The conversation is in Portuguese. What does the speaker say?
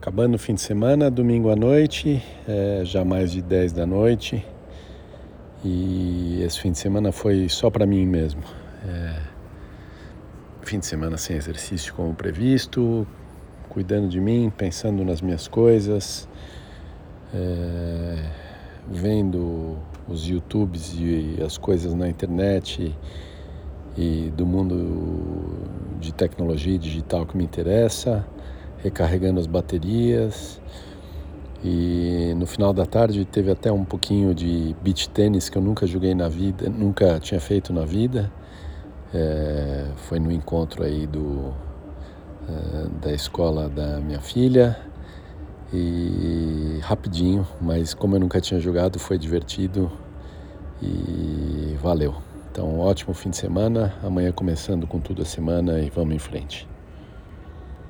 Acabando o fim de semana, domingo à noite, é, já mais de 10 da noite. E esse fim de semana foi só para mim mesmo. É, fim de semana sem exercício como previsto, cuidando de mim, pensando nas minhas coisas, é, vendo os YouTubes e as coisas na internet e, e do mundo de tecnologia digital que me interessa recarregando as baterias. E no final da tarde teve até um pouquinho de beach tênis que eu nunca joguei na vida, nunca tinha feito na vida. É, foi no encontro aí do, é, da escola da minha filha. E rapidinho, mas como eu nunca tinha jogado, foi divertido e valeu. Então, ótimo fim de semana. Amanhã começando com tudo a semana e vamos em frente.